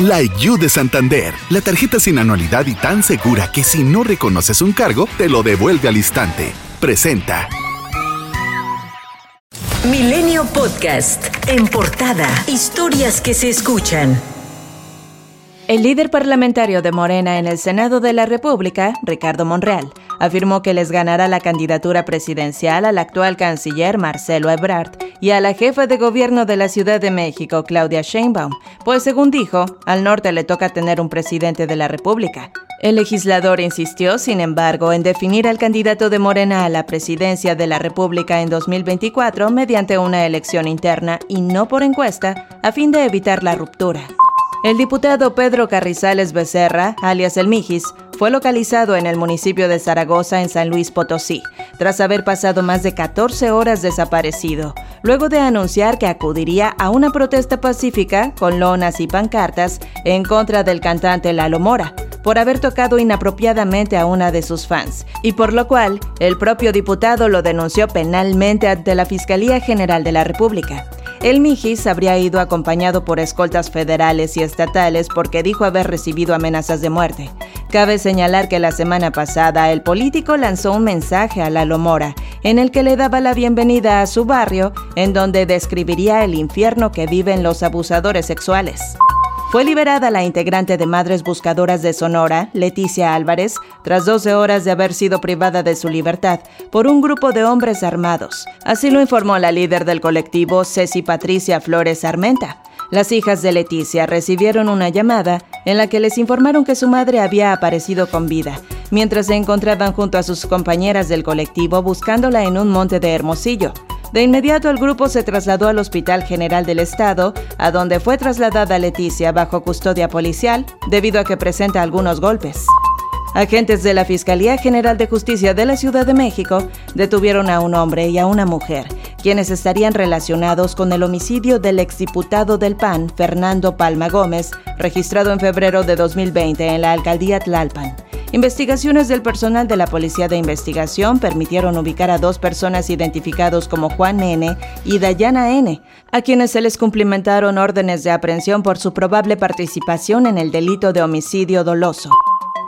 Like You de Santander, la tarjeta sin anualidad y tan segura que si no reconoces un cargo, te lo devuelve al instante. Presenta. Milenio Podcast. En portada. Historias que se escuchan. El líder parlamentario de Morena en el Senado de la República, Ricardo Monreal, afirmó que les ganará la candidatura presidencial al actual canciller Marcelo Ebrard y a la jefa de gobierno de la Ciudad de México, Claudia Sheinbaum, pues según dijo, al norte le toca tener un presidente de la República. El legislador insistió, sin embargo, en definir al candidato de Morena a la presidencia de la República en 2024 mediante una elección interna y no por encuesta, a fin de evitar la ruptura. El diputado Pedro Carrizales Becerra, alias El Mijis, fue localizado en el municipio de Zaragoza, en San Luis Potosí, tras haber pasado más de 14 horas desaparecido, luego de anunciar que acudiría a una protesta pacífica con lonas y pancartas en contra del cantante Lalo Mora por haber tocado inapropiadamente a una de sus fans, y por lo cual el propio diputado lo denunció penalmente ante la Fiscalía General de la República. El Mijis habría ido acompañado por escoltas federales y estatales porque dijo haber recibido amenazas de muerte. Cabe señalar que la semana pasada el político lanzó un mensaje a Lalo Mora en el que le daba la bienvenida a su barrio, en donde describiría el infierno que viven los abusadores sexuales. Fue liberada la integrante de Madres Buscadoras de Sonora, Leticia Álvarez, tras 12 horas de haber sido privada de su libertad por un grupo de hombres armados. Así lo informó la líder del colectivo, Ceci Patricia Flores Armenta. Las hijas de Leticia recibieron una llamada en la que les informaron que su madre había aparecido con vida, mientras se encontraban junto a sus compañeras del colectivo buscándola en un monte de Hermosillo. De inmediato el grupo se trasladó al Hospital General del Estado, a donde fue trasladada Leticia bajo custodia policial debido a que presenta algunos golpes. Agentes de la Fiscalía General de Justicia de la Ciudad de México detuvieron a un hombre y a una mujer, quienes estarían relacionados con el homicidio del exdiputado del PAN, Fernando Palma Gómez, registrado en febrero de 2020 en la alcaldía Tlalpan. Investigaciones del personal de la Policía de Investigación permitieron ubicar a dos personas identificados como Juan N. y Dayana N., a quienes se les cumplimentaron órdenes de aprehensión por su probable participación en el delito de homicidio doloso.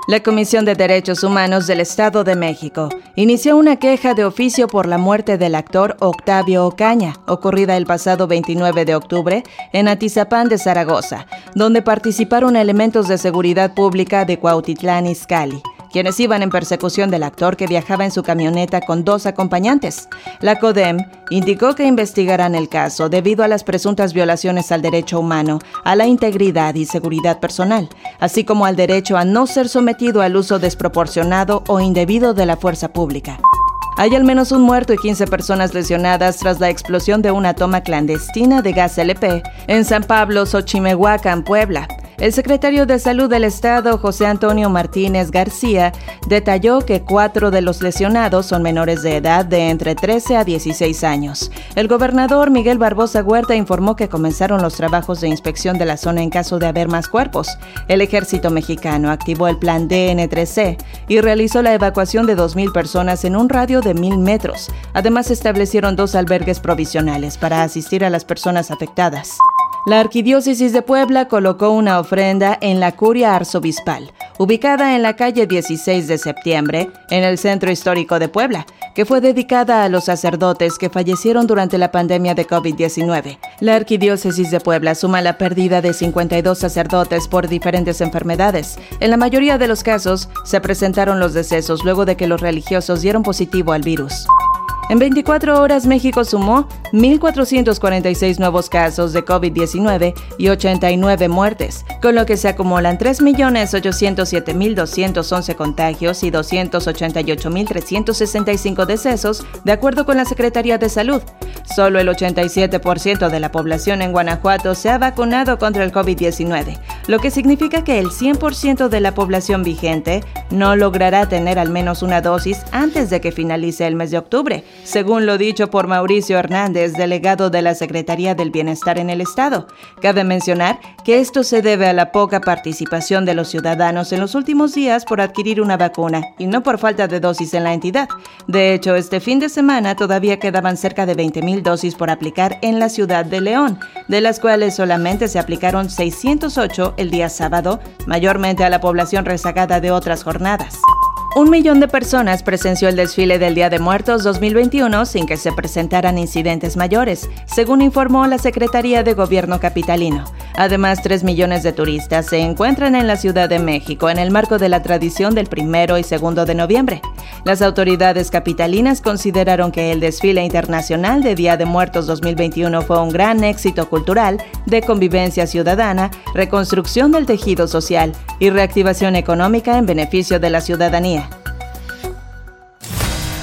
La Comisión de Derechos Humanos del Estado de México inició una queja de oficio por la muerte del actor Octavio Ocaña, ocurrida el pasado 29 de octubre en Atizapán de Zaragoza, donde participaron elementos de seguridad pública de Cuautitlán Izcalli quienes iban en persecución del actor que viajaba en su camioneta con dos acompañantes. La CODEM indicó que investigarán el caso debido a las presuntas violaciones al derecho humano, a la integridad y seguridad personal, así como al derecho a no ser sometido al uso desproporcionado o indebido de la fuerza pública. Hay al menos un muerto y 15 personas lesionadas tras la explosión de una toma clandestina de gas LP en San Pablo, Xochimehuacán, Puebla. El secretario de Salud del Estado, José Antonio Martínez García, detalló que cuatro de los lesionados son menores de edad de entre 13 a 16 años. El gobernador Miguel Barbosa Huerta informó que comenzaron los trabajos de inspección de la zona en caso de haber más cuerpos. El ejército mexicano activó el plan DN3C y realizó la evacuación de 2.000 personas en un radio de 1.000 metros. Además, establecieron dos albergues provisionales para asistir a las personas afectadas. La Arquidiócesis de Puebla colocó una ofrenda en la curia arzobispal, ubicada en la calle 16 de septiembre, en el centro histórico de Puebla, que fue dedicada a los sacerdotes que fallecieron durante la pandemia de COVID-19. La Arquidiócesis de Puebla suma la pérdida de 52 sacerdotes por diferentes enfermedades. En la mayoría de los casos, se presentaron los decesos luego de que los religiosos dieron positivo al virus. En 24 horas México sumó 1.446 nuevos casos de COVID-19 y 89 muertes, con lo que se acumulan 3.807.211 contagios y 288.365 decesos, de acuerdo con la Secretaría de Salud. Solo el 87% de la población en Guanajuato se ha vacunado contra el COVID-19, lo que significa que el 100% de la población vigente no logrará tener al menos una dosis antes de que finalice el mes de octubre según lo dicho por Mauricio Hernández, delegado de la Secretaría del Bienestar en el Estado. Cabe mencionar que esto se debe a la poca participación de los ciudadanos en los últimos días por adquirir una vacuna y no por falta de dosis en la entidad. De hecho, este fin de semana todavía quedaban cerca de 20.000 dosis por aplicar en la ciudad de León, de las cuales solamente se aplicaron 608 el día sábado, mayormente a la población rezagada de otras jornadas. Un millón de personas presenció el desfile del Día de Muertos 2021 sin que se presentaran incidentes mayores, según informó la Secretaría de Gobierno capitalino. Además, tres millones de turistas se encuentran en la Ciudad de México en el marco de la tradición del primero y segundo de noviembre. Las autoridades capitalinas consideraron que el desfile internacional de Día de Muertos 2021 fue un gran éxito cultural, de convivencia ciudadana, reconstrucción del tejido social y reactivación económica en beneficio de la ciudadanía.